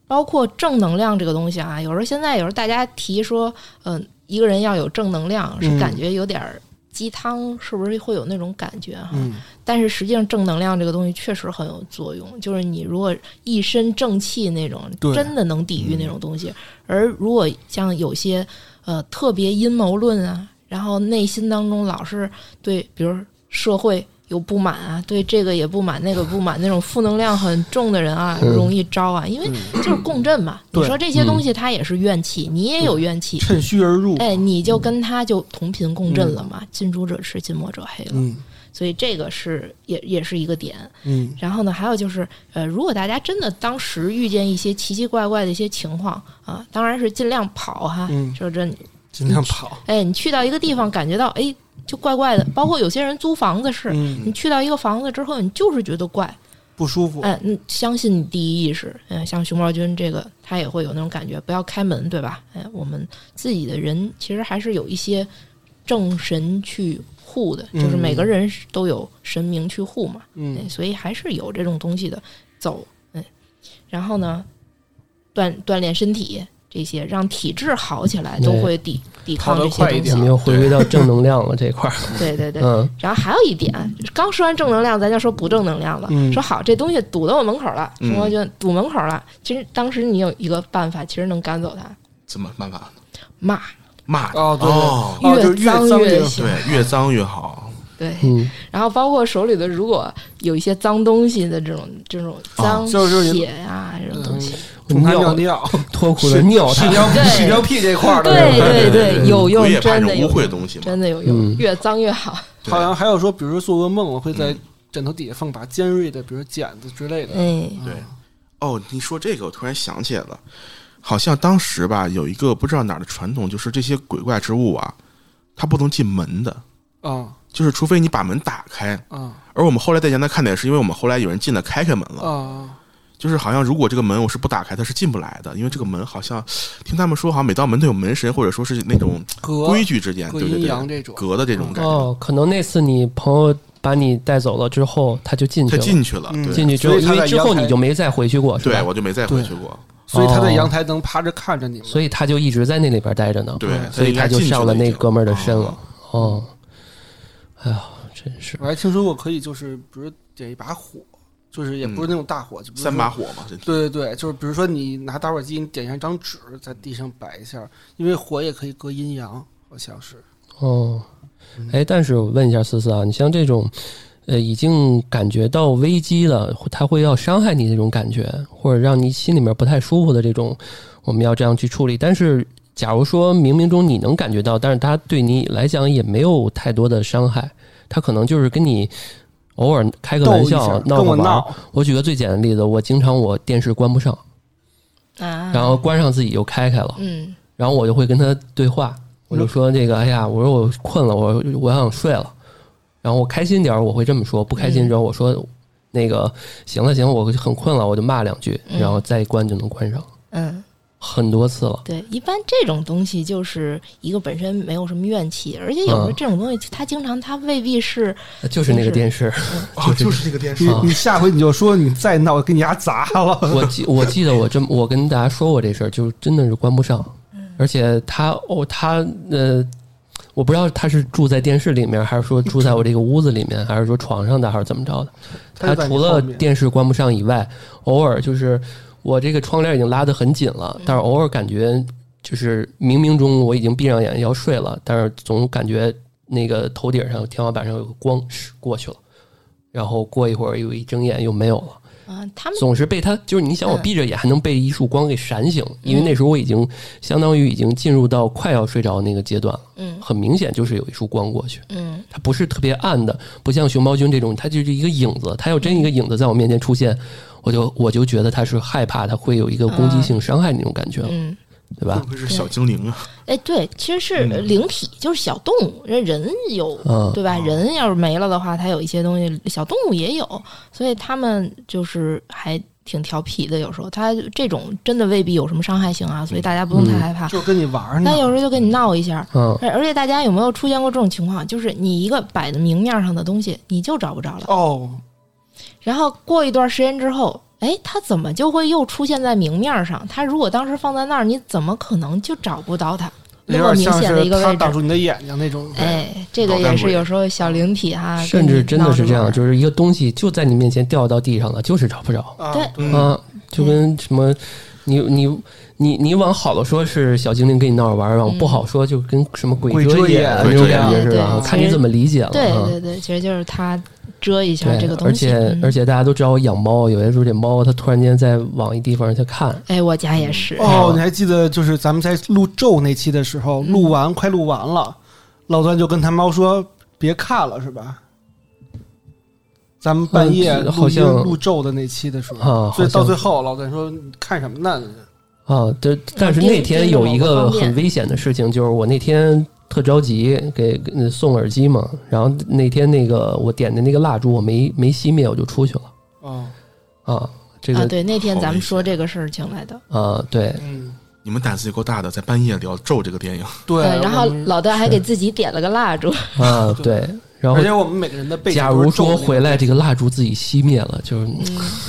包括正能量这个东西啊。有时候现在有时候大家提说，嗯、一个人要有正能量，是嗯感觉有点儿鸡汤，是不是会有那种感觉哈？嗯但是实际上，正能量这个东西确实很有作用。就是你如果一身正气那种，真的能抵御那种东西。而如果像有些呃特别阴谋论啊，然后内心当中老是对，比如社会有不满啊，对这个也不满，那个不满，那种负能量很重的人啊，嗯容易招啊，因为就是共振嘛。你说这些东西它也是怨气，你也有怨气。趁虚而入。哎，你就跟他就同频共振了嘛，近朱者赤，近墨者黑了。嗯所以这个是也也是一个点。嗯然后呢，还有就是，呃，如果大家真的当时遇见一些奇奇怪怪的一些情况啊，当然是尽量跑哈。嗯说这，尽量跑。哎，你去到一个地方，感觉到哎就怪怪的，包括有些人租房子是，你嗯，去到一个房子之后，你就是觉得怪，不舒服。哎，嗯，相信你第一意识，嗯，像熊猫君这个，他也会有那种感觉，不要开门，对吧？哎，我们自己的人其实还是有一些正神去护的，就是每个人都有神明去护嘛，哎，嗯所以还是有这种东西的走，嗯，然后呢，锻锻炼身体这些，让体质好起来，都会抵抵抗这些东西快一点我们。又回归到正能量了这块儿。对对对，嗯然后还有一点，刚说完正能量，咱就说不正能量了。嗯说好，这东西堵到我门口了，嗯熊猫君堵门口了。其实当时你有一个办法，其实能赶走它，怎么办法？骂，骂哦对哦，哦越脏脏越越行。对，越脏越好。对，嗯，然后包括手里的，如果有一些脏东西的这种这种脏就是血呀、这种东西，尿尿尿，脱裤子。尿他。屎尿屎尿屁这块儿的。对对对对，有用真的有用，秽东西嘛。真的有用，嗯。越脏越好。好像还有说，比如说做噩梦，我会在嗯枕头底下放把尖锐的，比如剪子之类的。哎，对，哦，你说这个，我突然想起来了，好像当时吧，有一个不知道哪儿的传统，就是这些鬼怪之物啊，它不能进门的，啊就是除非你把门打开。啊而我们后来在阳台看的也是，因为我们后来有人进来开开门了，啊！就是好像如果这个门我是不打开，它是进不来的，因为这个门好像听他们说，好像每道门都有门神，或者说是那种隔规矩之间，对对对，阳这种隔的这种感觉。哦，可能那次你朋友把你带走了之后，他就进去他了。进去了，进去之后，所以之后你就没再回去过，是吧对，我就没再回去过。所以他在哦阳台能趴着看着你们。所以他就一直在那里边待着呢。对，所以他就上了那哥们儿的身了哦。哦，哎呀，真是我还听说过可以就是，比如点一把火，就是也不是那种大火，三把。火嘛，对对对，就是比如说你拿打火机，你点上一张纸，在地上摆一下，因为火也可以隔阴阳，好像是。哦。哎，但是我问一下思思啊，你像这种，呃，已经感觉到危机了，他会要伤害你那种感觉，或者让你心里面不太舒服的这种，我们要这样去处理。但是，假如说冥冥中你能感觉到，但是他对你来讲也没有太多的伤害，他可能就是跟你偶尔开个玩笑，跟闹个玩。我闹，我举个最简单的例子，我经常我电视关不上，啊，然后关上自己又开开了，嗯。然后我就会跟他对话，我就说这个，哎呀，我说我困了，我我想睡了，然后我开心点儿我会这么说，不开心之后我说那个行了行了，我很困了，我就骂两句，嗯。然后再一关就能关上，嗯，很多次了。对，一般这种东西就是一个本身没有什么怨气，而且有时候嗯这种东西它经常它未必是 就是那个电视，哦，就是这个电视你下回你就说你再闹，给你家砸了。我记我记得我这么我跟大家说过这事儿，就真的是关不上，而且他哦他呃，我不知道他是住在电视里面，还是说住在我这个屋子里面，还是说床上的，还是怎么着的。他除了电视关不上以外，偶尔就是我这个窗帘已经拉得很紧了，但是偶尔感觉就是冥冥中我已经闭上眼要睡了，但是总感觉那个头顶上天花板上有个光唰过去了，然后过一会儿又一睁眼又没有了。啊，他们总是被他，就是你想我嗯。闭着眼还能被一束光给闪醒，因为那时候我已经相当于已经进入到快要睡着那个阶段了，嗯。很明显就是有一束光过去，嗯。它不是特别暗的，不像熊猫君这种，它就是一个影子，它要真一个影子在我面前出现，我就我就觉得它是害怕，它会有一个攻击性伤害那种感觉了，嗯，对吧？会是小精灵啊？哎，对，其实是嗯灵体，就是小动物，人人有嗯，对吧？人要是没了的话，它有一些东西，小动物也有，所以他们就是还挺调皮的。有时候它这种真的未必有什么伤害性啊，所以大家不用太害怕。就跟你玩儿呢但。有时候就跟你闹一下，嗯，而而且大家有没有出现过这种情况？就是你一个摆在明面上的东西，你就找不着了，哦，然后过一段时间之后。哎，它怎么就会又出现在明面上？它如果当时放在那儿，你怎么可能就找不到它？那有么明点像是显的一个位置，他挡住你的眼睛那种。哎，这个也是有时候小灵体哈，甚至真的是这样，就就是一个东西就在你面前掉到地上了，就是找不着。啊对嗯啊，就跟什么，你你你你往好了说是小精灵跟你闹着玩儿，往嗯不好说就跟什么鬼鬼遮眼眼那种感觉对对是吧？看你怎么理解了。对啊对对，其实就是它遮一下这个东西。而且嗯而且大家都知道我养猫，有些时候这猫它突然间在往一地方去看，哎，我家也是。哦，你还记得就是咱们在录咒那期的时候，嗯录完快录完了，老段就跟他猫说别看了，是吧？咱们半夜好像录咒的那期的时候，啊，所以到最后老段说看什么呢？啊，对，但是那天有一个很危险的事情，就是我那天特着急给给送耳机嘛，然后那天那个我点的那个蜡烛我没没熄灭，我就出去了哦，啊，这啊，对，那天咱们说这个事情来的。啊，对，嗯，你们胆子也够大的，在半夜聊《咒》这个电影，对呃，然后老段还给自己点了个蜡烛。啊，对，然后而且我们每个人的背景假如说回来这个蜡烛自己熄灭了，就是嗯，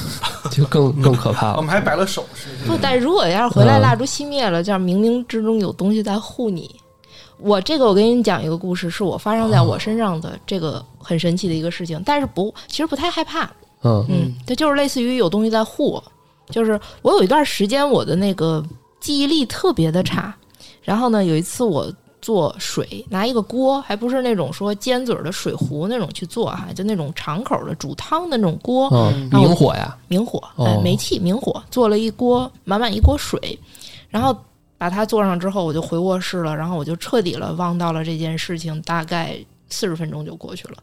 就更更可怕了。我们还摆了手势，不，但是如果要是回来嗯蜡烛熄灭了，这样冥冥之中有东西在护你。我这个我跟你讲一个故事，是我发生在我身上的这个很神奇的一个事情，但是不，其实不太害怕。嗯嗯，它就是类似于有东西在护我。就是我有一段时间我的那个记忆力特别的差，然后呢，有一次我做水，拿一个锅，还不是那种说尖嘴儿的水壶那种去做哈，就那种长口的煮汤的那种锅，嗯，明火呀，明火，哦哎，煤气明火，做了一锅满满一锅水，然后把它坐上之后，我就回卧室了，然后我就彻底了忘到了这件事情，大概四十分钟就过去了。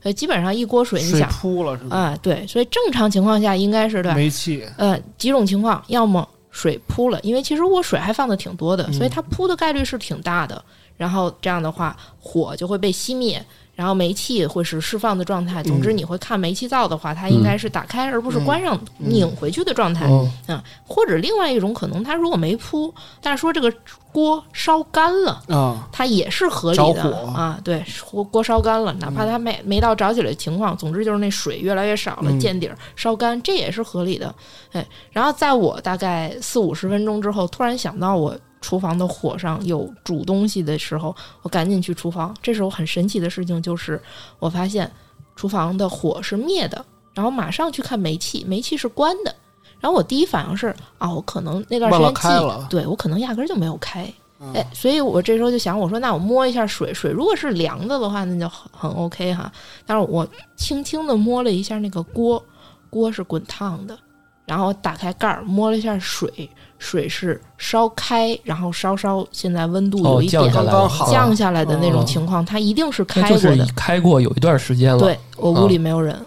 所以基本上一锅水，你想扑了是吧？啊、对，所以正常情况下应该是对吧，煤气，呃，几种情况，要么水扑了，因为其实我水还放的挺多的，嗯所以它扑的概率是挺大的。然后这样的话，火就会被熄灭，然后煤气会是释放的状态。总之，嗯你会看煤气灶的话，它应该是打开而不是关上、嗯拧回去的状态。哦，啊，或者另外一种可能，它如果没铺，但是说这个锅烧干了，啊，它也是合理的啊。对，锅锅烧干了，哪怕它没没到着起来的情况，总之就是那水越来越少了，嗯见底儿烧干，这也是合理的。哎，然后在我大概四五十分钟之后，突然想到我厨房的火上有煮东西的时候，我赶紧去厨房。这时候很神奇的事情就是，我发现厨房的火是灭的，然后马上去看煤气，煤气是关的。然后我第一反应是啊，我可能那段时间记开了对我可能压根儿就没有开。嗯哎，所以我这时候就想，我说那我摸一下水，水如果是凉的的话，那就很很 OK 哈。但是我轻轻的摸了一下那个锅，锅是滚烫的，然后打开盖儿摸了一下水，水是烧开，然后稍稍现在温度有哦，一点降下来了，刚刚好降下来的那种哦情况，它一定是开那就是过的。开过有一段时间了。对我屋里没有人。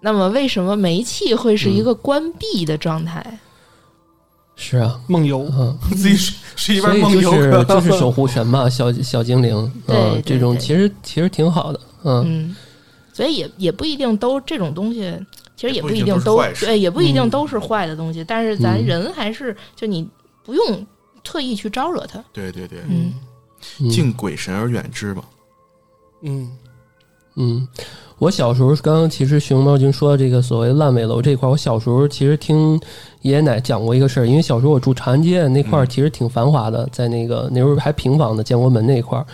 那么为什么煤气会是一个关闭的状态？是啊，梦游，嗯，自己睡睡一所以边梦游，就是就是守护神嘛，小小精灵，对这种其实其实挺好的，嗯。嗯，所以也也不一定都这种东西，其实也也不一定不一定都对，也不一定嗯都是坏的东西。但是咱嗯人还是就你不用特意去招惹它。对对对，嗯嗯敬鬼神而远之嘛。嗯嗯，我小时候刚刚其实熊猫君说的这个所谓烂尾楼这块，我小时候其实听爷爷奶讲过一个事儿，因为小时候我住长安街那块其实挺繁华的，在那个那时候还平房的建国门那块儿，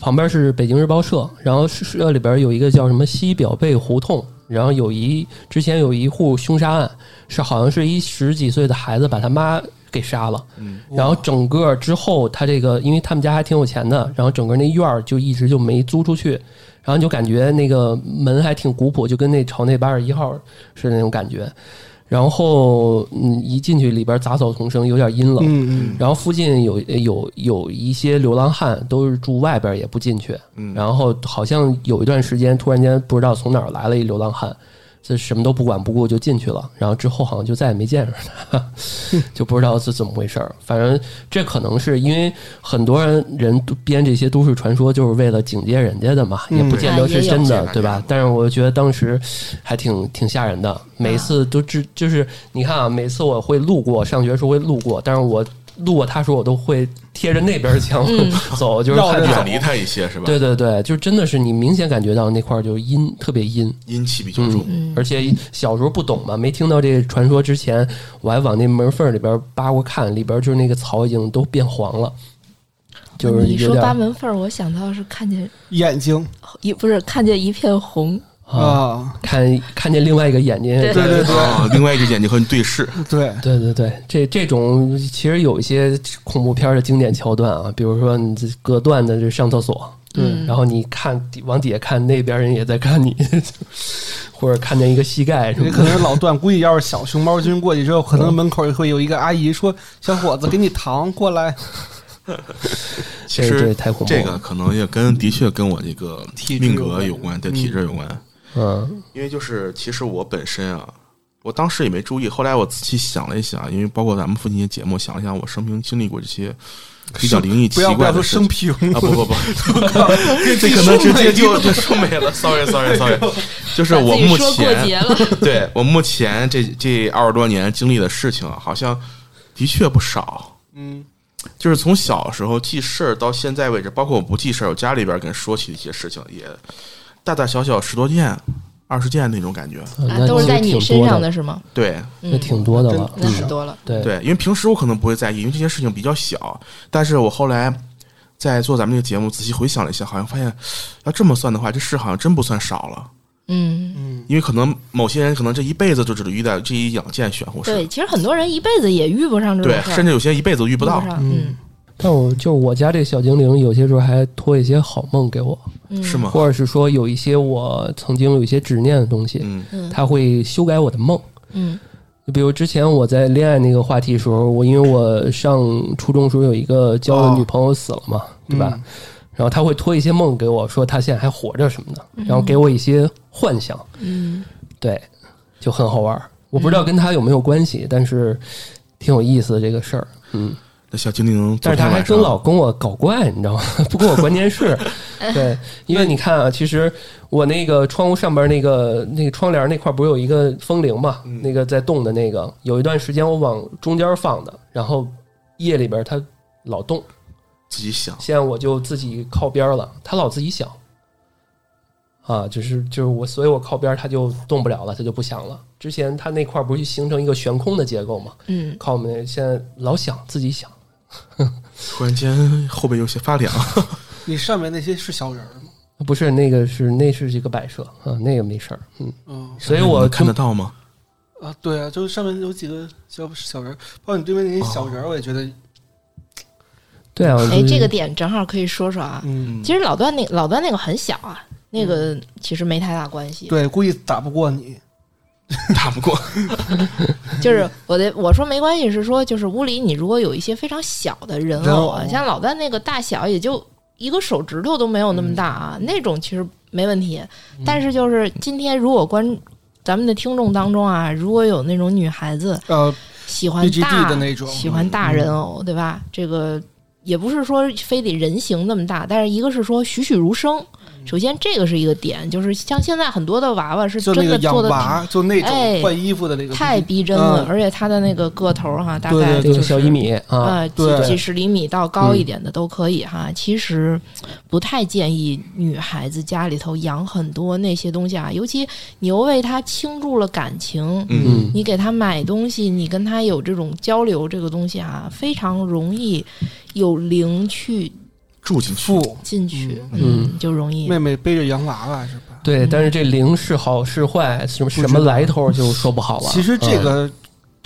旁边是北京日报社，然后社里边有一个叫什么西表贝胡同。然后有一之前有一户凶杀案，是好像是一十几岁的孩子把他妈给杀了，嗯，然后整个之后，他这个因为他们家还挺有钱的，然后整个那院儿就一直就没租出去，然后就感觉那个门还挺古朴，就跟那朝那八十一号是那种感觉。然后嗯，一进去里边杂草丛生，有点阴冷。嗯嗯然后附近有有有一些流浪汉，都是住外边也不进去。嗯然后好像有一段时间，突然间不知道从哪儿来了一流浪汉，这什么都不管不顾就进去了。然后之后好像就再也没见着他，就不知道是怎么回事儿。反正这可能是因为很多人人都编这些都市传说，就是为了警戒人家的嘛，嗯也不见得是真的，对吧？但是我觉得当时还挺挺吓人的，每次都只就是你看啊，每次我会路过，上学时候会路过，但是我路过他时候，我都会贴着那边墙嗯。走，就是远离他一些是吧？对，对对，就真的是你明显感觉到那块儿就阴，特别阴。阴气比较重。嗯。而且小时候不懂嘛，没听到这个传说之前，我还往那门缝里边扒过看，里边就是那个草已经都变黄了，就是你说扒门缝儿，我想到是看见眼睛。一不是看见一片红，啊，啊，看看见另外一个眼睛。对对对对啊，另外一个眼睛和你对视，对，对对对，这这种其实有一些恐怖片的经典桥段啊，比如说你这隔断的就上厕所，嗯然后你看往底下看，那边人也在看你，或者看见一个膝盖什么的。也可能是老段，估计要是小熊猫君过去之后，可能门口会有一个阿姨说：“小伙子，给你糖过来。其 这这实太恐怖了。这个可能也跟的确跟我这个命格有关，对嗯体质有关。嗯。因为就是其实我本身啊，我当时也没注意，后来我仔细想了一想，因为包括咱们附近的节目，想了想我生平经历过这些比较灵异”奇不要不要说怪的事情生平啊，不不不，这可能直接就就说没了，sorry sorry sorry，就是我目前。对我目前这这二十多年经历的事情啊，好像的确不少。嗯。就是从小时候记事儿到现在为止，包括我不记事儿，我家里边跟说起的一些事情，也大大小小十多件、二十件那种感觉。都是在你身，上的是吗？对那嗯，挺多的了。那嗯很多了。对对，因为平时我可能不会在意，因为这些事情比较小。但是我后来在做咱们这个节目，仔细回想了一下，好像发现要这么算的话，这事好像真不算少了。嗯，嗯，因为可能某些人可能这一辈子就只遇到这一两件玄乎事，对，其实很多人一辈子也遇不上这种，事儿，甚至有些一辈子都遇不到。上。嗯但我就我家这小精灵，有些时候还托一些好梦给我，嗯，是？吗？或者是说有一些我曾经有一些执念的东西，嗯嗯他会修改我的梦。嗯就比如之前我在恋爱那个话题的时候，我因为我上初中时候有一个交的女朋友死了嘛，对吧？然后他会托一些梦给我，说他现在还活着什么的，然后给我一些幻想，嗯对，就很好玩儿。我不知道跟他有没有关系，但是挺有意思的这个事儿。嗯，小精灵但是他还天晚上跟老跟我搞怪，你知道吗？不跟我关电视，对，因为你看啊，其实我那个窗户上边那个那个窗帘那块不是有一个风铃嘛，那个在动的那个，有一段时间我往中间放的，然后夜里边它老动，自己响，现在我就自己靠边了，它老自己响。啊，就是就是我，所以我靠边它就动不了了，它就不响了。之前它那块不是形成一个悬空的结构嘛？嗯，靠我们现在老响，自己响。突然间后背有些发凉。你上面那些是小人儿吗？不是那个是那是一个摆设啊，那个没事儿，嗯，嗯所以我看得到吗？啊，对啊，就是上面有几个小小人儿，包括你对面那些小人儿，我也觉得，对啊，哎，就是这个点正好可以说说啊。嗯，其实老段那老段那个很小啊，那个其实没太大关系。对，故意打不过你，打不过。就是我的我说没关系，是说就是屋里你如果有一些非常小的人人偶像老段那个大小也就一个手指头都没有那么大啊，那种其实没问题。但是就是今天如果观咱们的听众当中啊，如果有那种女孩子呃，喜欢大的那种喜欢大人偶，对吧？这个也不是说非得人形那么大，但是一个是说栩栩如生。首先这个是一个点，就是像现在很多的娃娃是就那个养真的做的娃，就那哎种换衣服的那个，太逼真了，嗯而且它的那个个头哈，大概就是小一米啊，啊，几几十厘米到高一点的都可以哈。其实不太建议女孩子家里头养很多那些东西啊，尤其你又为他倾注了感情，嗯，你给他买东西，你跟他有这种交流，这个东西啊，非常容易有灵去住进去。富进去，嗯嗯，就容易妹妹背着洋娃娃是吧？对，但是这灵是好是坏，什么什么来头就说不好了。其实这嗯个、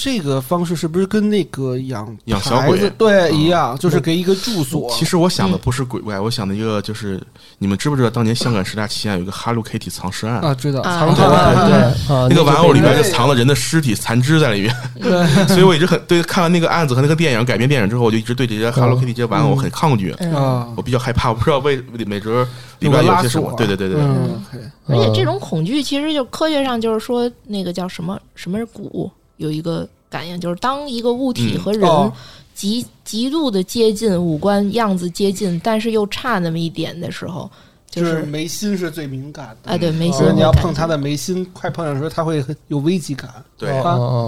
这个方式是不是跟那个养养小鬼对嗯一样，就是给一个住所？其实我想的不是鬼怪，我想的一个就是，你们知不知道当年香港十大奇案有一个 Hello Kitty 藏尸案？啊，知道啊。藏头对对对。啊，那个玩偶里面就就藏了人的尸体残肢在里面，对，所以我一直很对看完那个案子和那个电影改编电影之后，我就一直对这些 Hello Kitty 这些玩偶很抗拒，嗯。啊，我比较害怕，我不知道为美哲里边有些什么。对对对对，对。嗯，OK，而且这种恐惧其实就科学上就是说，那个叫什么什么是骨，有一个感应，就是当一个物体嗯。和人哦。极极度的接近，五官样子接近，但是又差那么一点的时候，就就是是眉心是最敏感的。啊，对眉心你要碰他的眉心，快碰上的时候，他会很有危机感。对。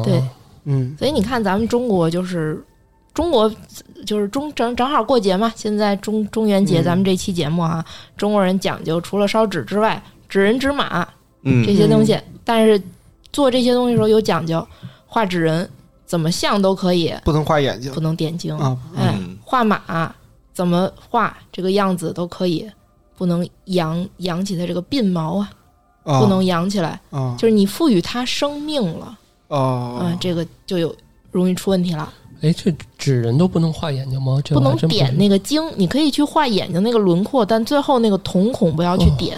对，嗯，所以你看咱们中国就是。中国就是中正正好过节嘛，现在中中元节，嗯。咱们这期节目啊，中国人讲究除了烧纸之外，纸人纸马嗯。这些东西，但是做这些东西的时候有讲究，画纸人怎么像都可以，不能画眼睛。不能点睛。啊。哎嗯，画马怎么画这个样子都可以，不能扬扬起它这个鬓毛啊，啊，不能扬起来，啊。就是你赋予它生命了，哦。嗯，这个就有容易出问题了。哎，这纸人都不能画眼睛吗？这不能点那个睛，你可以去画眼睛那个轮廓，但最后那个瞳孔不要去点。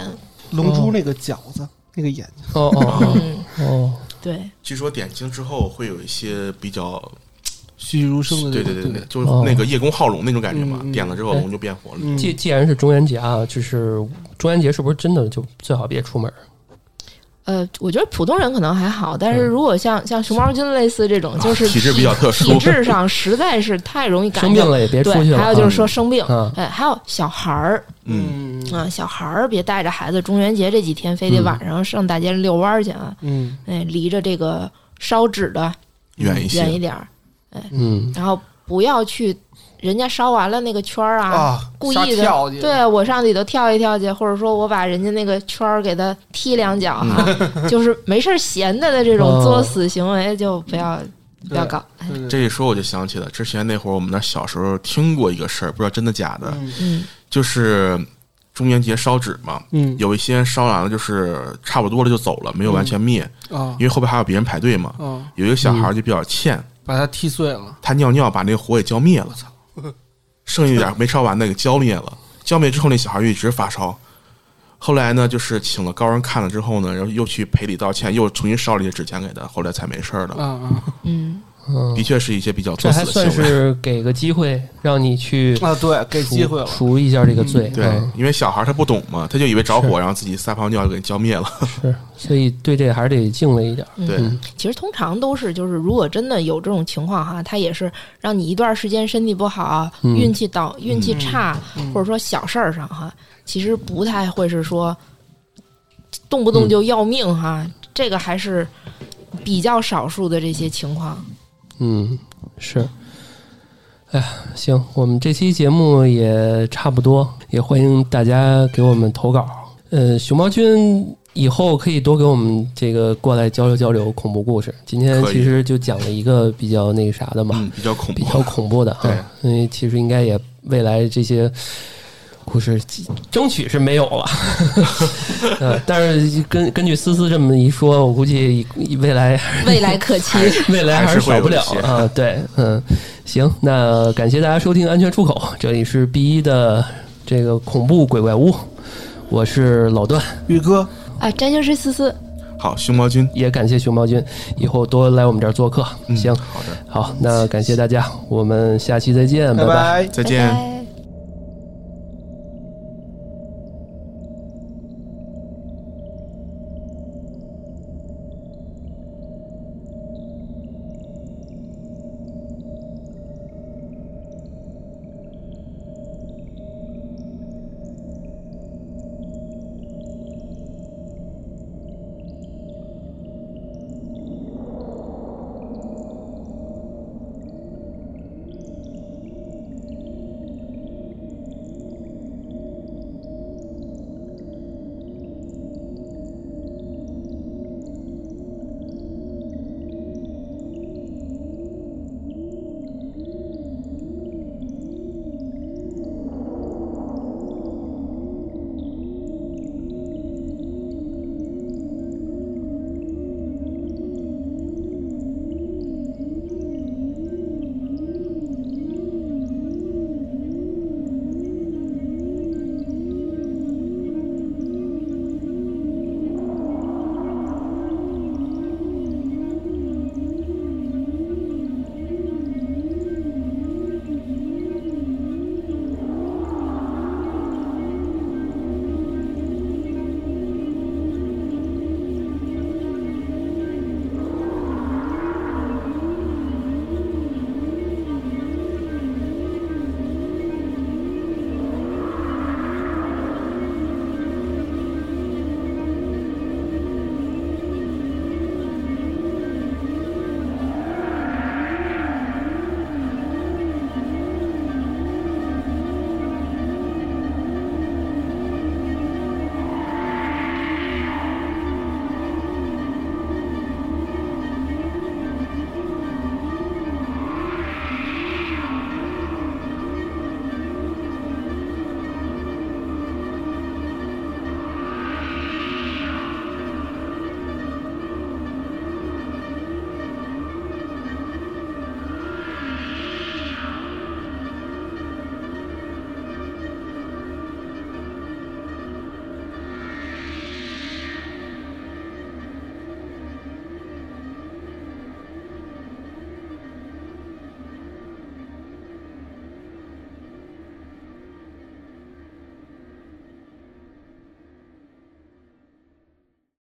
龙珠那个饺子那个眼睛，哦哦哦，哦，对，据说点睛之后会有一些比较，栩栩如生的。对对对对，就是那个叶公好龙那种感觉嘛点了之后龙就变活了。嗯既既然是中元节啊，就是中元节是不是真的就最好别出门？呃，我觉得普通人可能还好，但是如果像像熊猫君类似这种，就是啊体质比较特殊体质上实在是太容易感染。生病了也别出去，了。还有就是说生病，啊，哎，还有小孩儿嗯，嗯啊，小孩儿别带着孩子，中元节这几天非得晚上上大街上遛弯儿去啊，嗯。哎，离着这个烧纸的远一些。远一点儿，嗯，然后不要去人家烧完了那个圈儿啊，啊，故意的跳，对我上里头跳一跳去，或者说我把人家那个圈儿给他踢两脚哈，就是没事儿闲的的这种哦。作死行为就不要不要搞。这一说我就想起了之前那会儿我们那小时候听过一个事儿，不知道真的假的，嗯。嗯。就是中元节烧纸嘛，嗯有一些烧完了就是差不多了就走了，没有完全灭，啊因为后边还有别人排队嘛。啊，有一个小孩就比较欠，把他踢碎了。他尿尿把那个火给浇灭了，操 剩下一点没烧完的给浇灭了。浇灭之后，那小孩就一直发烧。后来呢，就是请了高人看了之后呢，然后又去赔礼道歉，又重新烧了一些纸钱给他，后来才没事儿的。嗯嗯，嗯，嗯的，确是一些比较这还作死的行为。算是给个机会让你去啊，对，给赎机会了。赎一下这个罪，对嗯，因为小孩他不懂嘛，他就以为着火，然后自己撒泡尿就给浇灭了。是，所以对这还是得敬畏一点。嗯对嗯其实通常都是，就是如果真的有这种情况哈，他也是让你一段时间身体不好、嗯运气倒、运气差，嗯或者说小事儿上哈，其实不太会是说动不动就要命哈，这个还是比较少数的这些情况。嗯，是。哎呀，行，我们这期节目也差不多，也欢迎大家给我们投稿。呃，熊猫君以后可以多给我们这个过来交流交流恐怖故事。今天其实就讲了一个比较那个啥的嘛，嗯，比较恐怖。比较恐怖的哈。因为其实应该也未来这些故事争取是没有了，呃，但是根根据思思这么一说，我估计未来未来可期。未来还是少不了啊。对，嗯，行，那感谢大家收听安全出口，这里是 B 一的这个恐怖鬼怪屋，我是老段，玉哥，啊，占星师思思，好，熊猫君，也感谢熊猫君以后多来我们这儿做客。嗯行，好的，好，那感谢大家，我们下期再见，拜拜拜。再见。拜拜